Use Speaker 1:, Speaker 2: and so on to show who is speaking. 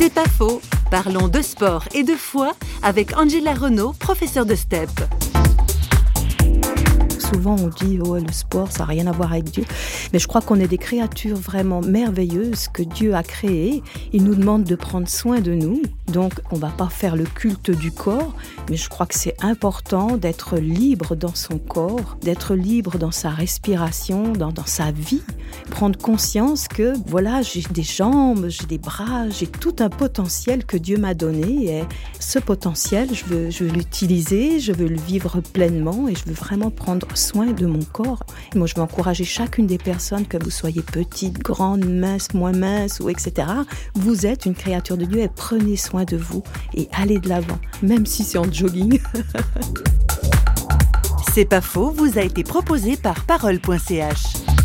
Speaker 1: C'est pas faux. Parlons de sport et de foi avec Angela Renault, professeure de STEP
Speaker 2: souvent on dit oh le sport ça n'a rien à voir avec Dieu, mais je crois qu'on est des créatures vraiment merveilleuses que Dieu a créées. Il nous demande de prendre soin de nous, donc on va pas faire le culte du corps, mais je crois que c'est important d'être libre dans son corps, d'être libre dans sa respiration, dans, sa vie, prendre conscience que voilà j'ai des jambes, j'ai des bras, j'ai tout un potentiel que Dieu m'a donné et ce potentiel je veux, l'utiliser, je veux le vivre pleinement et je veux vraiment prendre soin de mon corps. Moi, je veux encourager chacune des personnes, que vous soyez petite, grande, mince, moins mince, ou etc. Vous êtes une créature de Dieu et prenez soin de vous et allez de l'avant, même si c'est en jogging.
Speaker 1: c'est pas faux, vous a été proposé par parole.ch.